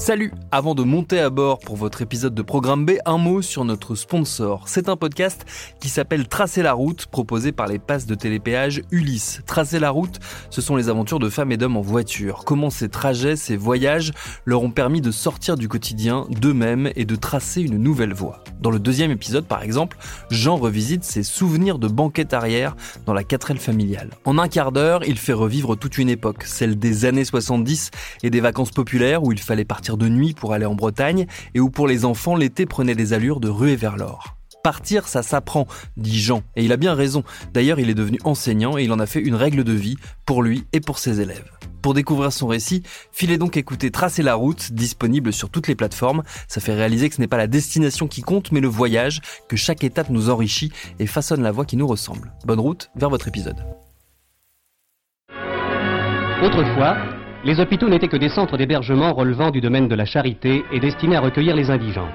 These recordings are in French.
Salut Avant de monter à bord pour votre épisode de Programme B, un mot sur notre sponsor. C'est un podcast qui s'appelle Tracer la route, proposé par les passes de télépéage Ulysse. Tracer la route, ce sont les aventures de femmes et d'hommes en voiture. Comment ces trajets, ces voyages leur ont permis de sortir du quotidien d'eux-mêmes et de tracer une nouvelle voie. Dans le deuxième épisode, par exemple, Jean revisite ses souvenirs de banquette arrière dans la 4L familiale. En un quart d'heure, il fait revivre toute une époque, celle des années 70 et des vacances populaires où il fallait partir de nuit pour aller en Bretagne et où pour les enfants l'été prenait des allures de ruée vers l'or. Partir, ça s'apprend, dit Jean, et il a bien raison. D'ailleurs, il est devenu enseignant et il en a fait une règle de vie pour lui et pour ses élèves. Pour découvrir son récit, filez donc écouter Tracer la route, disponible sur toutes les plateformes. Ça fait réaliser que ce n'est pas la destination qui compte, mais le voyage, que chaque étape nous enrichit et façonne la voie qui nous ressemble. Bonne route vers votre épisode. Autrefois, les hôpitaux n'étaient que des centres d'hébergement relevant du domaine de la charité et destinés à recueillir les indigents.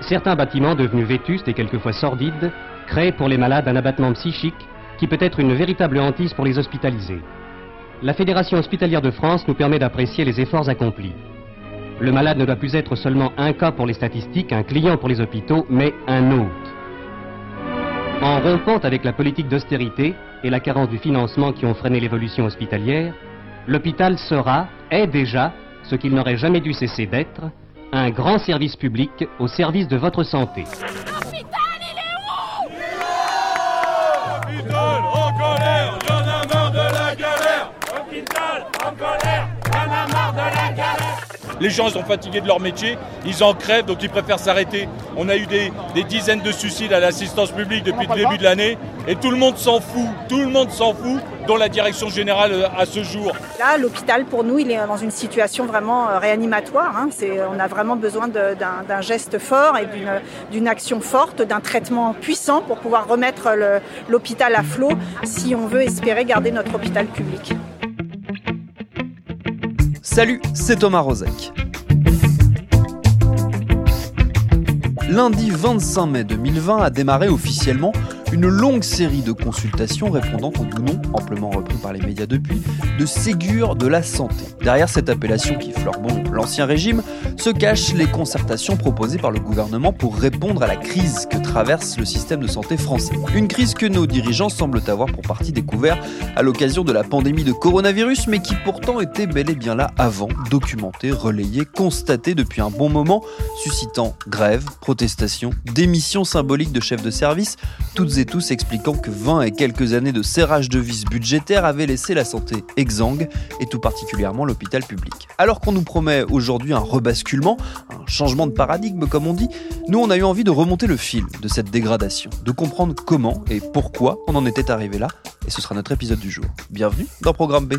Certains bâtiments devenus vétustes et quelquefois sordides créent pour les malades un abattement psychique qui peut être une véritable hantise pour les hospitalisés. La Fédération hospitalière de France nous permet d'apprécier les efforts accomplis. Le malade ne doit plus être seulement un cas pour les statistiques, un client pour les hôpitaux, mais un autre. En rompant avec la politique d'austérité et la carence du financement qui ont freiné l'évolution hospitalière, l'hôpital sera, est déjà, ce qu'il n'aurait jamais dû cesser d'être, un grand service public au service de votre santé. Les gens sont fatigués de leur métier, ils en crèvent, donc ils préfèrent s'arrêter. On a eu des, dizaines de suicides à l'assistance publique depuis le début de l'année, et tout le monde s'en fout, tout le monde s'en fout, dont la direction générale euh, à ce jour. Là, l'hôpital, pour nous, il est dans une situation vraiment euh, réanimatoire. hein. C'est- On a vraiment besoin d'un geste fort et d'une- action forte, d'un traitement puissant pour pouvoir remettre l'hôpital à flot si on veut espérer garder notre hôpital public. Salut, c'est Thomas Rozek. Lundi 25 mai 2020 a démarré officiellement une longue série de consultations répondant au doux nom, amplement repris par les médias depuis, de Ségur de la santé. Derrière cette appellation qui fleure bon l'ancien régime, se cachent les concertations proposées par le gouvernement pour répondre à la crise que traverse le système de santé français. Une crise que nos dirigeants semblent avoir pour partie découvert à l'occasion de la pandémie de coronavirus, mais qui pourtant était bel et bien là avant, documentée, relayée, constatée depuis un bon moment, suscitant grèves, protestations, démissions symboliques de chefs de service, toutes et tous expliquant que 20 et quelques années de serrage de vis budgétaire avaient laissé la santé exsangue, et tout particulièrement l'hôpital public. Alors qu'on nous promet aujourd'hui un rebasculement, un changement de paradigme comme on dit, nous on a eu envie de remonter le fil de cette dégradation, de comprendre comment et pourquoi on en était arrivé là, et ce sera notre épisode du jour. Bienvenue dans Programme B.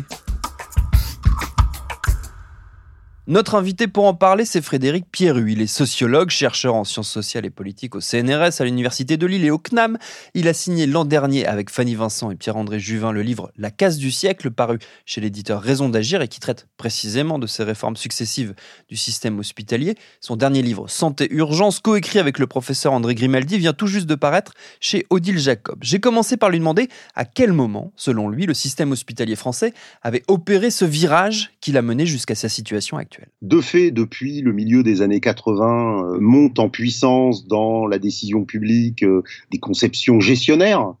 Notre invité pour en parler, c'est Frédéric Pierru. Il est sociologue, chercheur en sciences sociales et politiques au CNRS à l'Université de Lille et au CNAM. Il a signé l'an dernier avec Fanny Vincent et Pierre-André Juvin le livre La casse du siècle, paru chez l'éditeur Raison d'agir et qui traite précisément de ces réformes successives du système hospitalier. Son dernier livre, Santé Urgence, coécrit avec le professeur André Grimaldi, vient tout juste de paraître chez Odile Jacob. J'ai commencé par lui demander à quel moment, selon lui, le système hospitalier français avait opéré ce virage qui l'a mené jusqu'à sa situation actuelle. De fait, depuis le milieu des années 80, euh, monte en puissance dans la décision publique euh, des conceptions gestionnaires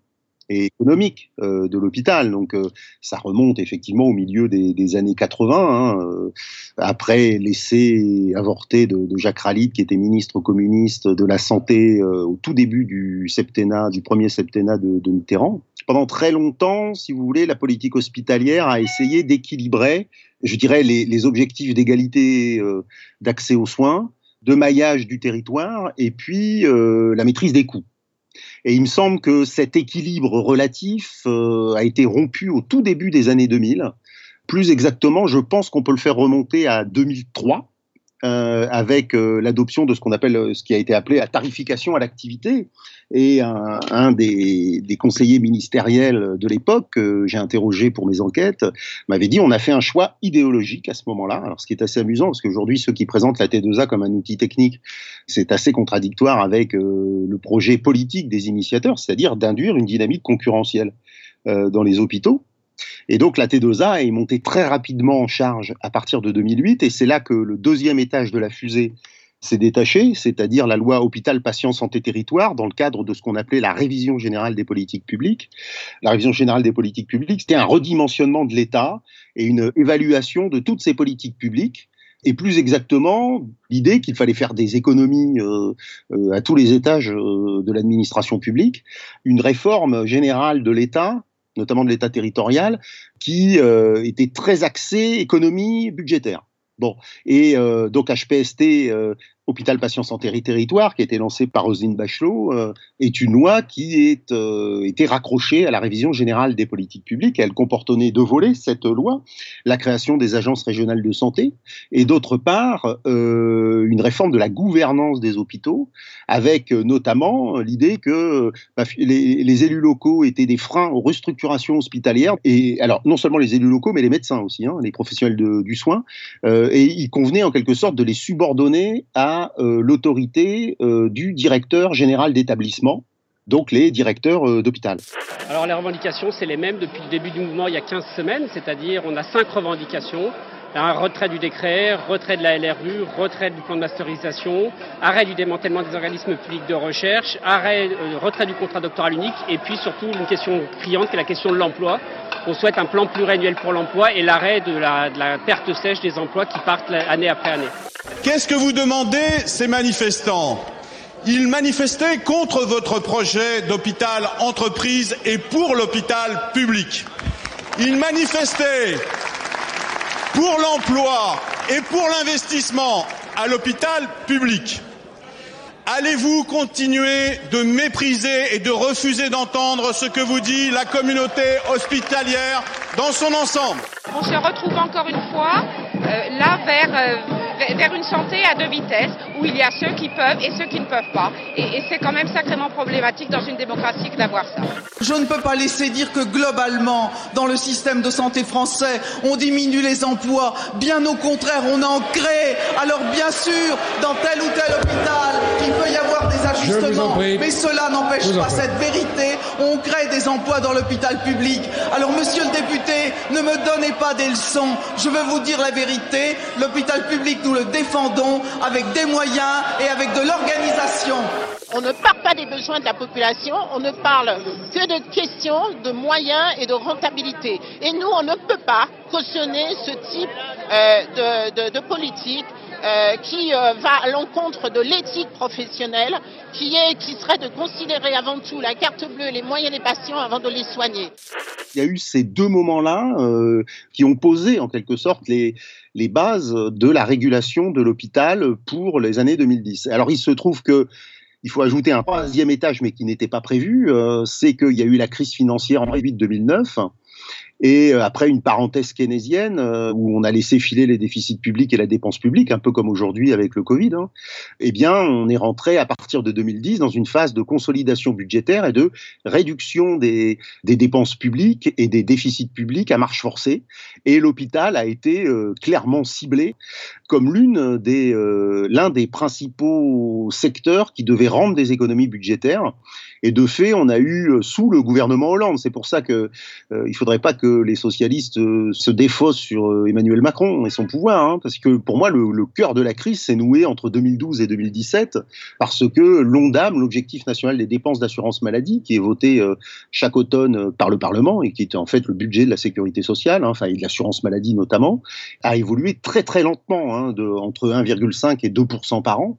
et économiques euh, de l'hôpital. Donc euh, ça remonte effectivement au milieu des, années 80, hein, après l'essai avorté de, Jacques Ralite, qui était ministre communiste de la santé au tout début du septennat, du premier septennat de, de Mitterrand. Pendant très longtemps, si vous voulez, la politique hospitalière a essayé d'équilibrer je dirais, les, objectifs d'égalité euh, d'accès aux soins, de maillage du territoire et puis euh, la maîtrise des coûts. Et il me semble que cet équilibre relatif euh, a été rompu au tout début des années 2000 Plus exactement, je pense qu'on peut le faire remonter à 2003 euh, avec euh, l'adoption de ce qu'on appelle, euh, ce qui a été appelé la tarification à l'activité. Et un, des, des, conseillers ministériels de l'époque que j'ai interrogé pour mes enquêtes m'avait dit on a fait un choix idéologique à ce moment-là. Alors ce qui est assez amusant parce qu'aujourd'hui ceux qui présentent la T2A comme un outil technique, c'est assez contradictoire avec le projet politique des initiateurs, c'est-à-dire d'induire une dynamique concurrentielle dans les hôpitaux. Et donc la T2A est montée très rapidement en charge à partir de 2008, et c'est là que le deuxième étage de la fusée s'est détaché, c'est-à-dire la loi hôpital patient santé territoire dans le cadre de ce qu'on appelait la révision générale des politiques publiques. La révision générale des politiques publiques, c'était un redimensionnement de l'État et une évaluation de toutes ces politiques publiques et plus exactement l'idée qu'il fallait faire des économies euh, euh, à tous les étages euh, de l'administration publique, une réforme générale de l'État notamment de l'État territorial, qui euh, était très axé économie budgétaire. Bon, et euh, donc HPST euh, Hôpital Patient Santé Territoire, qui a été lancé par Roselyne Bachelot, euh, est une loi qui est euh, été raccrochée à la révision générale des politiques publiques. Elle comportait deux volets, cette loi, la création des agences régionales de santé, et d'autre part, euh, une réforme de la gouvernance des hôpitaux, avec euh, notamment l'idée que bah, les, élus locaux étaient des freins aux restructurations hospitalières, et alors non seulement les élus locaux, mais les médecins aussi, hein, les professionnels du soin, et il convenait en quelque sorte de les subordonner à euh, l'autorité euh, du directeur général d'établissement, donc les directeurs euh, d'hôpital. Alors les revendications, c'est les mêmes depuis le début du mouvement il y a 15 semaines, c'est-à-dire on a cinq revendications. Un retrait du décret, retrait de la LRU, retrait du plan de masterisation, arrêt du démantèlement des organismes publics de recherche, arrêt, euh, retrait du contrat doctoral unique et puis surtout une question criante qui est la question de l'emploi. On souhaite un plan pluriannuel pour l'emploi et l'arrêt de la, de la perte sèche des emplois qui partent année après année. Qu'est-ce que vous demandez, ces manifestants? Ils manifestaient contre votre projet d'hôpital entreprise et pour l'hôpital public. Ils manifestaient pour l'emploi et pour l'investissement à l'hôpital public. Allez-vous continuer de mépriser et de refuser d'entendre ce que vous dit la communauté hospitalière dans son ensemble? On se retrouve encore une fois euh, là vers... Euh vers une santé à deux vitesses, où il y a ceux qui peuvent et ceux qui ne peuvent pas. Et, c'est quand même sacrément problématique dans une démocratie d'avoir ça. Je ne peux pas laisser dire que globalement, dans le système de santé français, on diminue les emplois. Bien au contraire, on en crée. Alors bien sûr, dans tel ou tel hôpital, il peut y avoir des ajustements. Mais cela n'empêche pas cette vérité. On crée des emplois dans l'hôpital public. Alors monsieur le député, ne me donnez pas des leçons. Je veux vous dire la vérité. L'hôpital public, nous le défendons avec des moyens et avec de l'organisation. On ne parle pas des besoins de la population, on ne parle que de questions de moyens et de rentabilité. Et nous, on ne peut pas cautionner ce type euh, de, de, de, politique euh, qui euh, va à l'encontre de l'éthique professionnelle, qui, est, qui serait de considérer avant tout la carte bleue et les moyens des patients avant de les soigner. Il y a eu ces deux moments-là euh, qui ont posé en quelque sorte les, les bases de la régulation de l'hôpital pour les années 2010. Alors il se trouve que il faut ajouter un troisième étage, mais qui n'était pas prévu, euh, c'est qu'il y a eu la crise financière en 2008-2009 et euh, après une parenthèse keynésienne euh, où on a laissé filer les déficits publics et la dépense publique, un peu comme aujourd'hui avec le Covid, hein, eh bien, on est rentré à partir de 2010 dans une phase de consolidation budgétaire et de réduction des, des dépenses publiques et des déficits publics à marche forcée. Et l'hôpital a été euh, clairement ciblé comme l'une des euh, l'un des principaux secteurs qui devait rendre des économies budgétaires. Et de fait, on a eu euh, sous le gouvernement Hollande. C'est pour ça que euh, il faudrait pas que les socialistes euh, se défaussent sur euh, Emmanuel Macron et son pouvoir, hein, parce que pour moi, le, le cœur de la crise s'est noué entre 2012 et 2017, parce que l'ONDAM, l'objectif national des dépenses d'assurance maladie, qui est voté chaque automne par le Parlement et qui était en fait le budget de la sécurité sociale, hein, enfin et de l'assurance maladie notamment, a évolué très très lentement, hein, de, entre 1,5 et 2% par an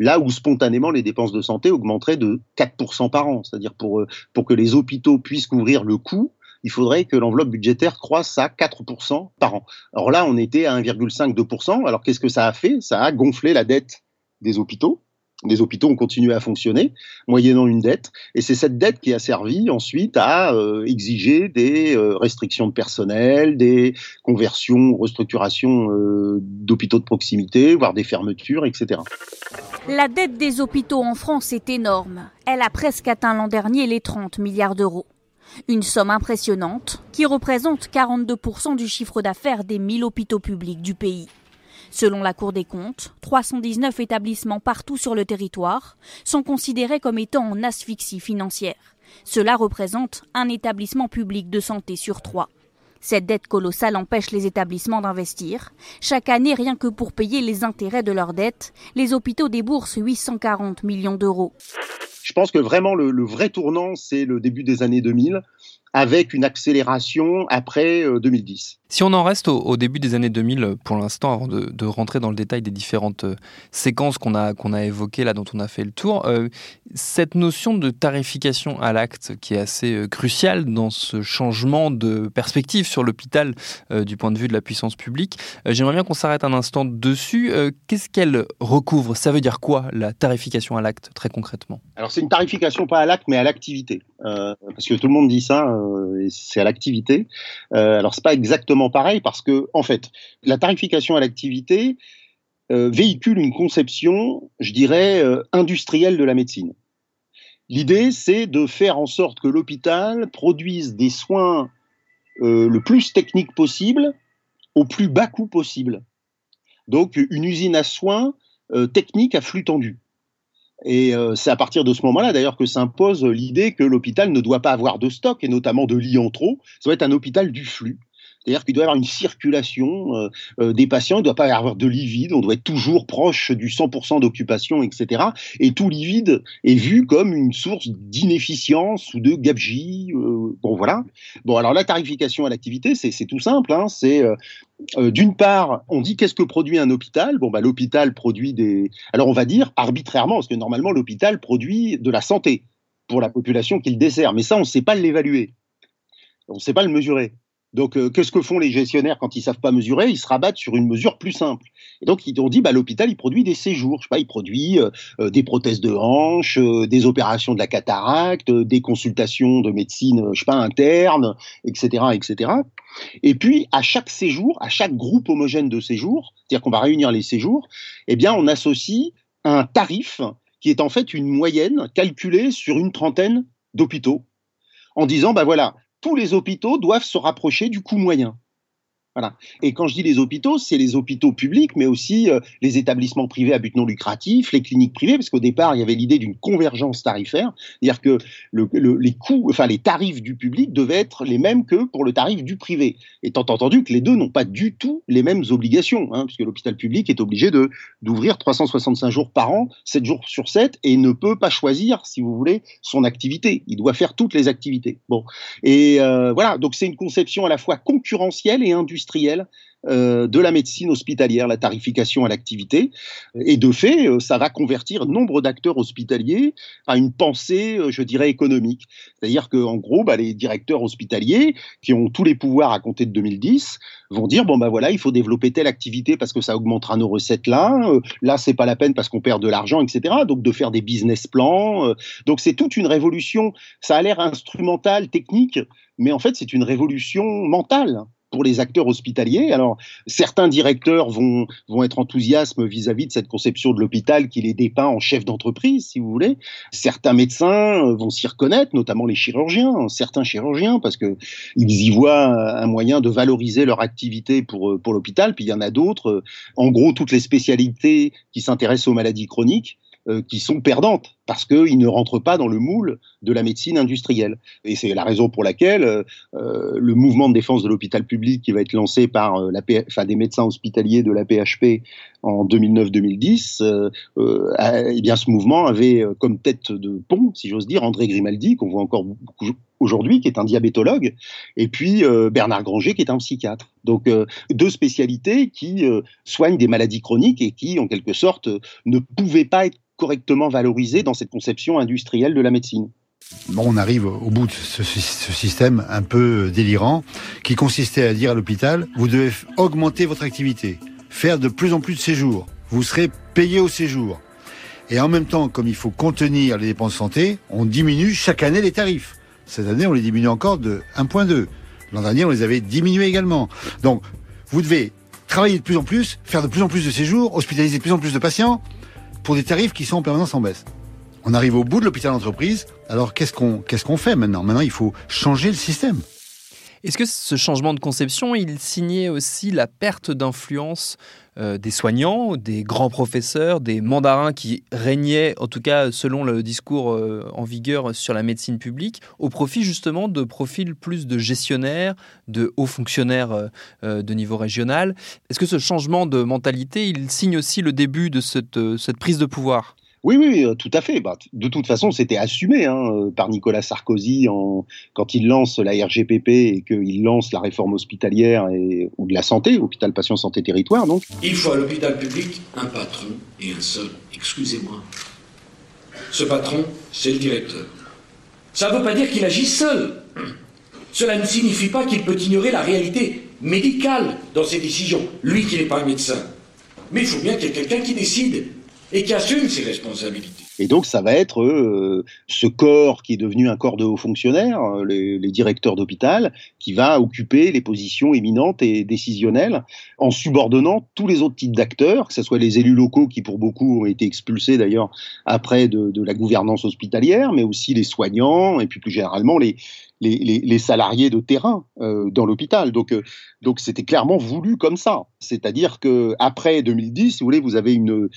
là où spontanément les dépenses de santé augmenteraient de 4% par an. C'est-à-dire pour, pour que les hôpitaux puissent couvrir le coût, il faudrait que l'enveloppe budgétaire croisse à 4% par an. Alors là, on était à 1,5-2%. Alors qu'est-ce que ça a fait? Ça a gonflé la dette des hôpitaux. Les hôpitaux ont continué à fonctionner, moyennant une dette, et c'est cette dette qui a servi ensuite à euh, exiger des euh, restrictions de personnel, des conversions, restructurations euh, d'hôpitaux de proximité, voire des fermetures, etc. La dette des hôpitaux en France est énorme. Elle a presque atteint l'an dernier les 30 milliards d'euros. Une somme impressionnante qui représente 42% du chiffre d'affaires des 1000 hôpitaux publics du pays. Selon la Cour des comptes, 319 établissements partout sur le territoire sont considérés comme étant en asphyxie financière. Cela représente un établissement public de santé sur trois. Cette dette colossale empêche les établissements d'investir. Chaque année, rien que pour payer les intérêts de leurs dettes, les hôpitaux déboursent 840 millions d'euros. Je pense que vraiment le, le vrai tournant, c'est le début des années 2000 avec une accélération après 2010. Euh, si on en reste au, début des années 2000 euh, pour l'instant, avant de, rentrer dans le détail des différentes euh, séquences qu'on a, qu'on a évoquées là, dont on a fait le tour, cette notion de tarification à l'acte qui est assez cruciale dans ce changement de perspective sur l'hôpital du point de vue de la puissance publique, j'aimerais bien qu'on s'arrête un instant dessus. Qu'est-ce qu'elle recouvre? Ça veut dire quoi la tarification à l'acte très concrètement? Alors c'est une tarification pas à l'acte mais à l'activité. parce que tout le monde dit ça, euh, c'est à l'activité. Euh, alors c'est pas exactement pareil parce que en fait, la tarification à l'activité euh, véhicule une conception, je dirais, industrielle de la médecine. L'idée, c'est de faire en sorte que l'hôpital produise des soins le plus techniques possible au plus bas coût possible. Donc une usine à soins technique à flux tendu. Et euh, c'est à partir de ce moment-là, d'ailleurs, que s'impose l'idée que l'hôpital ne doit pas avoir de stock, et notamment de lits en trop. Ça doit être un hôpital du flux. C'est-à-dire qu'il doit y avoir une circulation euh, euh, des patients, il ne doit pas y avoir de lit vide, on doit être toujours proche du 100% d'occupation, etc. Et tout lit vide est vu comme une source d'inefficience ou de gabegie. Euh, bon, voilà. Bon, alors la tarification à l'activité, c'est tout simple. Hein, c'est d'une part, on dit qu'est-ce que produit un hôpital? Bon, bah, l'hôpital produit des. Alors, on va dire arbitrairement, parce que normalement, l'hôpital produit de la santé pour la population qu'il dessert. Mais ça, on ne sait pas l'évaluer. On ne sait pas le mesurer. Donc, euh, qu'est-ce que font les gestionnaires quand ils savent pas mesurer? Ils se rabattent sur une mesure plus simple. Et donc, ils ont dit, bah, l'hôpital, il produit des séjours. Je sais pas, il produit euh, euh, des prothèses de hanche, des opérations de la cataracte, des consultations de médecine, je sais pas, interne, etc., etc. Et puis, à chaque séjour, à chaque groupe homogène de séjours, c'est-à-dire qu'on va réunir les séjours, eh bien, on associe un tarif qui est en fait une moyenne calculée sur une trentaine d'hôpitaux en disant, bah voilà, tous les hôpitaux doivent se rapprocher du coût moyen. Et quand je dis les hôpitaux, c'est les hôpitaux publics, mais aussi euh, les établissements privés à but non lucratif, les cliniques privées, parce qu'au départ, il y avait l'idée d'une convergence tarifaire, c'est-à-dire que les tarifs du public devaient être les mêmes que pour le tarif du privé. Étant entendu que les deux n'ont pas du tout les mêmes obligations, hein, puisque l'hôpital public est obligé d'ouvrir 365 jours par an, 7 jours sur 7, et ne peut pas choisir, si vous voulez, son activité. Il doit faire toutes les activités. Bon, et euh, voilà, donc c'est une conception à la fois concurrentielle et industrielle industrielle euh, de la médecine hospitalière, la tarification à l'activité. Et de fait, euh, ça va convertir nombre d'acteurs hospitaliers à une pensée, euh, je dirais, économique. C'est-à-dire qu'en gros, bah, les directeurs hospitaliers, qui ont tous les pouvoirs à compter de 2010, vont dire, bon, ben voilà, il faut développer telle activité parce que ça augmentera nos recettes là, là, c'est pas la peine parce qu'on perd de l'argent, etc. Donc, de faire des business plans. donc, c'est toute une révolution. Ça a l'air instrumental, technique, mais en fait, c'est une révolution mentale pour les acteurs hospitaliers. Alors, certains directeurs vont, vont être enthousiastes vis-à-vis de cette conception de l'hôpital qui les dépeint en chef d'entreprise, si vous voulez. Certains médecins euh, vont s'y reconnaître, notamment les chirurgiens, certains chirurgiens, parce que ils y voient un moyen de valoriser leur activité pour, euh, pour l'hôpital. Puis il y en a d'autres, euh, en gros, toutes les spécialités qui s'intéressent aux maladies chroniques qui sont perdantes parce qu'ils ne rentrent pas dans le moule de la médecine industrielle. Et c'est la raison pour laquelle euh, euh, le mouvement de défense de l'hôpital public qui va être lancé par la enfin, des médecins hospitaliers de la PHP en 2009-2010, eh bien ce mouvement avait comme tête de pont, si j'ose dire, André Grimaldi, qu'on voit encore beaucoup aujourd'hui, qui est un diabétologue, et puis Bernard Granger, qui est un psychiatre. Donc deux spécialités qui soignent des maladies chroniques et qui, en quelque sorte, ne pouvaient pas être correctement valorisé dans cette conception industrielle de la médecine. Bon, on arrive au bout de ce, système un peu délirant qui consistait à dire à l'hôpital, vous devez augmenter votre activité, faire de plus en plus de séjours, vous serez payé au séjour. Et en même temps, comme il faut contenir les dépenses de santé, on diminue chaque année les tarifs. Cette année, on les diminue encore de 1,2. L'an dernier, on les avait diminués également. Donc, vous devez travailler de plus en plus, faire de plus en plus de séjours, hospitaliser de plus en plus de patients pour des tarifs qui sont en permanence en baisse. On arrive au bout de l'hôpital d'entreprise. Alors, qu'est-ce qu'on qu'est-ce qu'on fait maintenant? Maintenant, il faut changer le système. Est-ce que ce changement de conception, il signait aussi la perte d'influence euh, des soignants, des grands professeurs, des mandarins qui régnaient, en tout cas selon le discours euh, en vigueur sur la médecine publique, au profit justement de profils plus de gestionnaires, de hauts fonctionnaires euh, de niveau régional? Est-ce que ce changement de mentalité, il signe aussi le début de cette prise de pouvoir? Oui, oui, euh, tout à fait. Bah, de toute façon, c'était assumé hein, euh, par Nicolas Sarkozy quand il lance la RGPP et qu'il lance la réforme hospitalière ou de la santé, hôpital patient santé territoire. Donc. Il faut à l'hôpital public un patron et un seul. Excusez-moi. Ce patron, c'est le directeur. Ça ne veut pas dire qu'il agit seul. Cela ne signifie pas qu'il peut ignorer la réalité médicale dans ses décisions, lui qui n'est pas un médecin. Mais il faut bien qu'il y ait quelqu'un qui décide et qui assume ses responsabilités. Et donc, ça va être euh, ce corps qui est devenu un corps de hauts fonctionnaires, euh, les, directeurs d'hôpital, qui va occuper les positions éminentes et décisionnelles en subordonnant tous les autres types d'acteurs, que ce soit les élus locaux qui, pour beaucoup, ont été expulsés d'ailleurs après de, la gouvernance hospitalière, mais aussi les soignants et puis plus généralement les, les, les salariés de terrain euh, dans l'hôpital. Donc, donc c'était clairement voulu comme ça. C'est-à-dire que après 2010, si vous voulez, vous avez une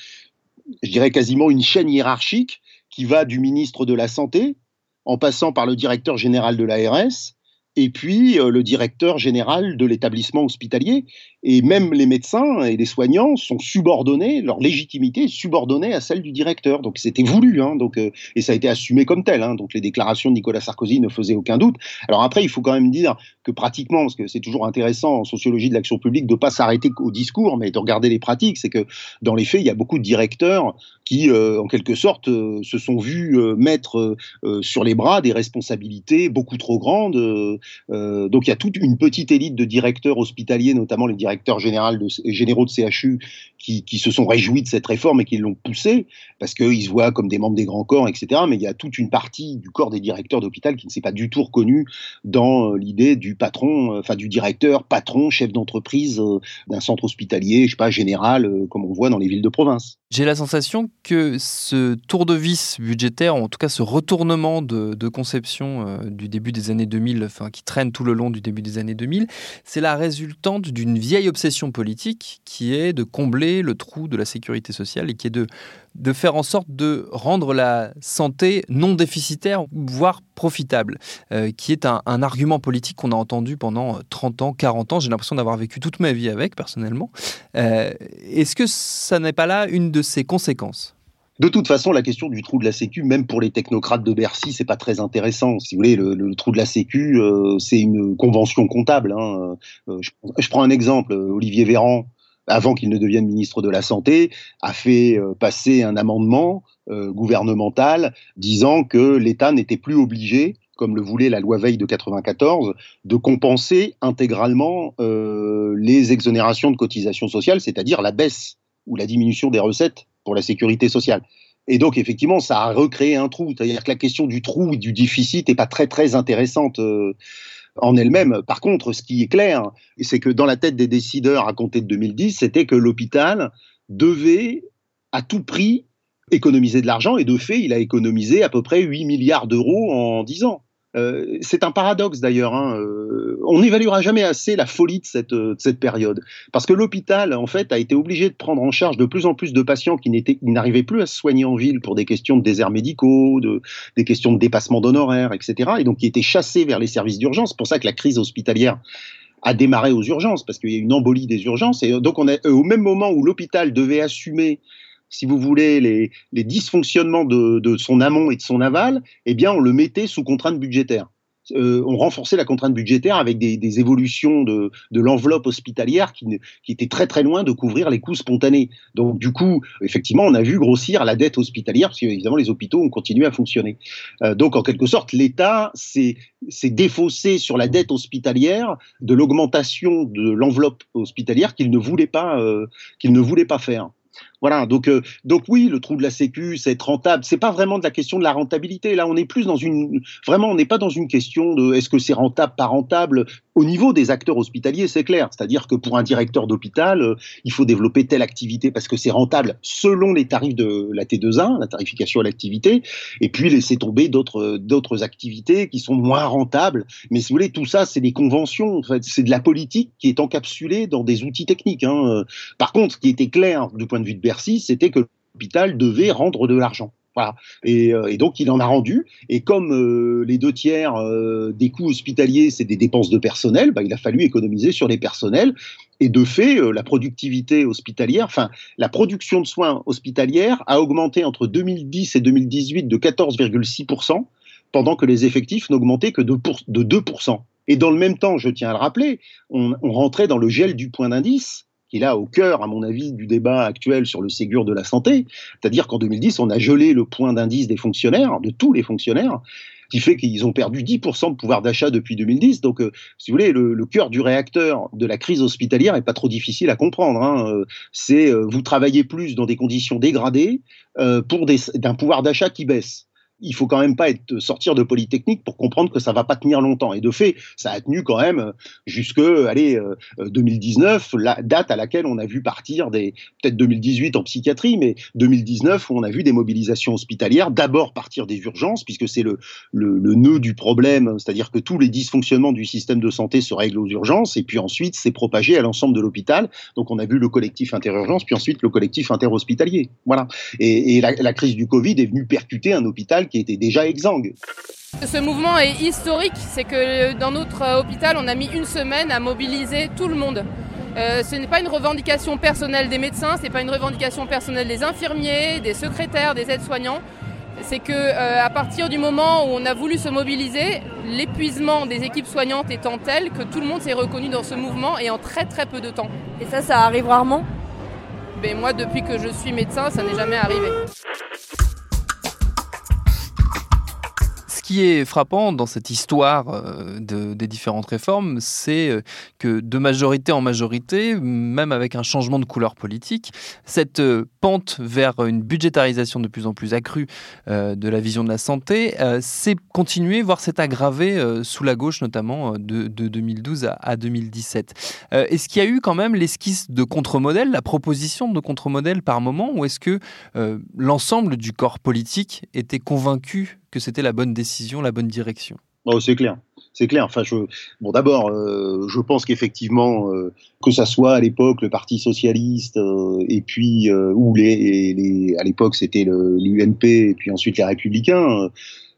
je dirais quasiment une chaîne hiérarchique qui va du ministre de la Santé en passant par le directeur général de l'ARS et puis euh, le directeur général de l'établissement hospitalier. Et même les médecins et les soignants sont subordonnés, leur légitimité est subordonnée à celle du directeur. Donc c'était voulu, hein, donc, euh, et ça a été assumé comme tel. Hein, donc les déclarations de Nicolas Sarkozy ne faisaient aucun doute. Alors après, il faut quand même dire que pratiquement, parce que c'est toujours intéressant en sociologie de l'action publique de ne pas s'arrêter au discours, mais de regarder les pratiques, c'est que dans les faits, il y a beaucoup de directeurs qui, euh, en quelque sorte, se sont vus mettre sur les bras des responsabilités beaucoup trop grandes euh, donc il y a toute une petite élite de directeurs hospitaliers, notamment les directeurs généraux de, CHU, qui, se sont réjouis de cette réforme et qui l'ont poussée, parce qu'ils se voient comme des membres des grands corps, etc. Mais il y a toute une partie du corps des directeurs d'hôpital qui ne s'est pas du tout reconnue dans euh, l'idée du patron, euh, enfin du directeur, patron, chef d'entreprise d'un centre hospitalier, je sais pas, général, comme on voit dans les villes de province. J'ai la sensation que ce tour de vis budgétaire, en tout cas ce retournement de, de conception du début des années 2000, enfin, qui traîne tout le long du début des années 2000, c'est la résultante d'une vieille obsession politique qui est de combler le trou de la sécurité sociale et qui est de, de faire en sorte de rendre la santé non déficitaire, voire profitable, euh, qui est un, argument politique qu'on a entendu pendant 30 ans, 40 ans. J'ai l'impression d'avoir vécu toute ma vie avec, personnellement. Euh, est-ce que ça n'est pas là une de ses conséquences? De toute façon, la question du trou de la Sécu, même pour les technocrates de Bercy, c'est pas très intéressant. Si vous voulez, le, trou de la Sécu, euh, c'est une convention comptable. Hein. Euh, je, prends un exemple. Olivier Véran, avant qu'il ne devienne ministre de la Santé, a fait euh, passer un amendement gouvernemental disant que l'État n'était plus obligé comme le voulait la loi Veil de 94, de compenser intégralement les exonérations de cotisations sociales, c'est-à-dire la baisse ou la diminution des recettes pour la sécurité sociale. Et donc, effectivement, ça a recréé un trou. C'est-à-dire que la question du trou et du déficit n'est pas très, très intéressante euh, en elle-même. Par contre, ce qui est clair, c'est que dans la tête des décideurs à compter de 2010, c'était que l'hôpital devait à tout prix économiser de l'argent. Et de fait, il a économisé à peu près 8 milliards d'euros en 10 ans. Euh, c'est un paradoxe d'ailleurs. Hein. Euh, on n'évaluera jamais assez la folie de cette, euh, de cette période, parce que l'hôpital en fait a été obligé de prendre en charge de plus en plus de patients qui n'arrivaient plus à se soigner en ville pour des questions de déserts médicaux, de, des questions de dépassement d'honoraires, etc. Et donc qui étaient chassés vers les services d'urgence. C'est pour ça que la crise hospitalière a démarré aux urgences, parce qu'il y a une embolie des urgences. Et donc on est au même moment où l'hôpital devait assumer si vous voulez, les, dysfonctionnements de, son amont et de son aval, eh bien, on le mettait sous contrainte budgétaire. Euh, on renforçait la contrainte budgétaire avec des, évolutions de, l'enveloppe hospitalière qui, qui étaient très très loin de couvrir les coûts spontanés. Donc du coup, effectivement, on a vu grossir la dette hospitalière parce qu'évidemment les hôpitaux ont continué à fonctionner. Euh, donc en quelque sorte, l'État s'est défaussé sur la dette hospitalière de l'augmentation de l'enveloppe hospitalière qu'il ne euh, qu'il ne voulait pas faire. Voilà, donc euh, donc oui, le trou de la Sécu, c'est être rentable. C'est pas vraiment de la question de la rentabilité. Là, on est plus dans une vraiment, on n'est pas dans une question de est-ce que c'est rentable, pas rentable. Au niveau des acteurs hospitaliers, c'est clair. C'est-à-dire que pour un directeur d'hôpital, euh, il faut développer telle activité parce que c'est rentable selon les tarifs de la T2A, la tarification à l'activité, et puis laisser tomber d'autres d'autres activités qui sont moins rentables. Mais si vous voulez, tout ça, c'est des conventions. En fait, c'est de la politique qui est encapsulée dans des outils techniques. Hein. Par contre, ce qui était clair du point de vue de c'était que l'hôpital devait rendre de l'argent. Voilà. Et, euh, donc il en a rendu. Et comme euh, les deux tiers euh, des coûts hospitaliers, c'est des dépenses de personnel, bah, il a fallu économiser sur les personnels. Et de fait, la productivité hospitalière, enfin la production de soins hospitalières a augmenté entre 2010 et 2018 de 14,6%, pendant que les effectifs n'augmentaient que de, 2%. Et dans le même temps, je tiens à le rappeler, on rentrait dans le gel du point d'indice qui est là au cœur, à mon avis, du débat actuel sur le Ségur de la santé. C'est-à-dire qu'en 2010, on a gelé le point d'indice des fonctionnaires, de tous les fonctionnaires, qui fait qu'ils ont perdu 10% de pouvoir d'achat depuis 2010. Donc, euh, si vous voulez, le, cœur du réacteur de la crise hospitalière n'est pas trop difficile à comprendre. Hein. Euh, c'est euh, vous travaillez plus dans des conditions dégradées pour d'un pouvoir d'achat qui baisse il faut quand même pas être sortir de Polytechnique pour comprendre que ça va pas tenir longtemps. Et de fait, ça a tenu quand même euh, jusque allez 2019, euh, la date à laquelle on a vu partir des peut-être 2018 en psychiatrie, mais 2019 où on a vu des mobilisations hospitalières d'abord partir des urgences puisque c'est le, le, nœud du problème, c'est-à-dire que tous les dysfonctionnements du système de santé se règlent aux urgences et puis ensuite c'est propagé à l'ensemble de l'hôpital. Donc on a vu le collectif interurgence puis ensuite le collectif interhospitalier. Voilà. Et, et la, la crise du Covid est venue percuter un hôpital qui était déjà exsangue. Ce mouvement est historique, c'est que dans notre hôpital, on a mis une semaine à mobiliser tout le monde. Euh, ce n'est pas une revendication personnelle des médecins, ce n'est pas une revendication personnelle des infirmiers, des secrétaires, des aides-soignants. C'est que euh, à partir du moment où on a voulu se mobiliser, l'épuisement des équipes soignantes étant tel que tout le monde s'est reconnu dans ce mouvement et en très très peu de temps. Et ça, ça arrive rarement? Ben, Moi, depuis que je suis médecin, ça n'est jamais arrivé. Qui est frappant dans cette histoire euh, des différentes réformes, c'est euh, que de majorité en majorité, même avec un changement de couleur politique, cette euh, pente vers une budgétarisation de plus en plus accrue de la vision de la santé s'est continuée, voire s'est aggravée sous la gauche, notamment de, 2012 à, 2017. est-ce qu'il y a eu quand même l'esquisse de contre-modèle, la proposition de contre-modèle par moment, ou est-ce que l'ensemble du corps politique était convaincu que c'était la bonne décision, la bonne direction oh, C'est clair. C'est clair. Enfin, bon, d'abord, euh, je pense qu'effectivement, euh, que ça soit à l'époque le Parti socialiste euh, et puis ou les, les à l'époque c'était l'UMP et puis ensuite les Républicains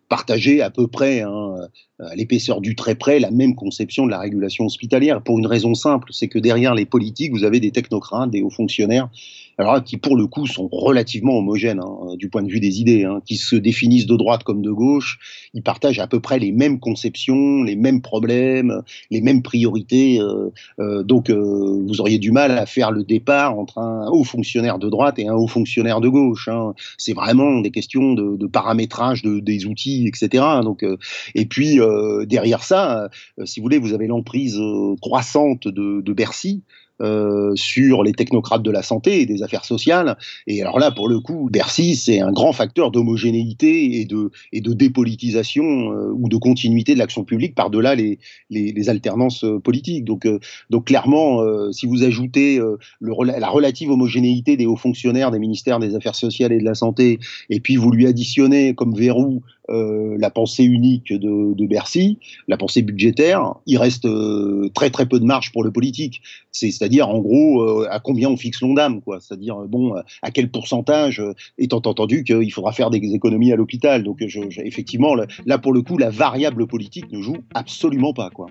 partageaient à peu près, hein, à l'épaisseur du trait près, la même conception de la régulation hospitalière. Pour une raison simple, c'est que derrière les politiques, vous avez des technocrates, des hauts fonctionnaires alors qui pour le coup sont relativement homogènes hein, du point de vue des idées, hein, qui se définissent de droite comme de gauche, ils partagent à peu près les mêmes conceptions, les mêmes problèmes, les mêmes priorités. Euh, euh, donc euh, vous auriez du mal à faire le départ entre un haut fonctionnaire de droite et un haut fonctionnaire de gauche. Hein. C'est vraiment des questions de, de paramétrage de, des outils, etc. Donc, et puis derrière ça, si vous voulez, vous avez l'emprise croissante de, de Bercy. Euh, sur les technocrates de la santé et des affaires sociales. Et alors là, pour le coup, Bercy, c'est un grand facteur d'homogénéité et de, et de dépolitisation euh, ou de continuité de l'action publique par-delà les, les, les, alternances euh, politiques. Donc, donc clairement, si vous ajoutez la relative homogénéité des hauts fonctionnaires des ministères des Affaires sociales et de la santé, et puis vous lui additionnez comme verrou euh, la pensée unique de, de, Bercy, la pensée budgétaire, il reste euh, très très peu de marge pour le politique. C'est-à-dire en gros euh, à combien on fixe l'ondam, quoi. C'est-à-dire bon à quel pourcentage, étant entendu qu'il faudra faire des économies à l'hôpital. Donc je, effectivement là pour le coup la variable politique ne joue absolument pas, quoi.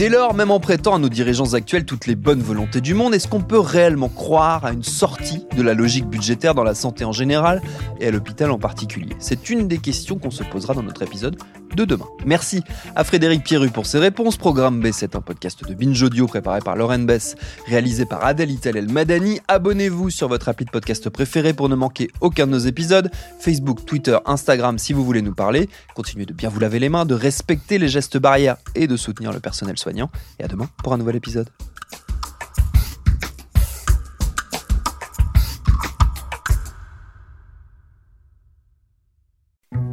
Dès lors, même en prêtant à nos dirigeants actuels toutes les bonnes volontés du monde, est-ce qu'on peut réellement croire à une sortie de la logique budgétaire dans la santé en général et à l'hôpital en particulier? C'est une des questions qu'on se posera dans notre épisode de demain. Merci à Frédéric Pierru pour ses réponses. Programme B, c'est un podcast de Binge Audio préparé par Lauren Bess, réalisé par Adèle Ital El Madani. Abonnez-vous sur votre appli de podcast préféré pour ne manquer aucun de nos épisodes. Facebook, Twitter, Instagram si vous voulez nous parler. Continuez de bien vous laver les mains, de respecter les gestes barrières et de soutenir le personnel soignant. Et à demain pour un nouvel épisode.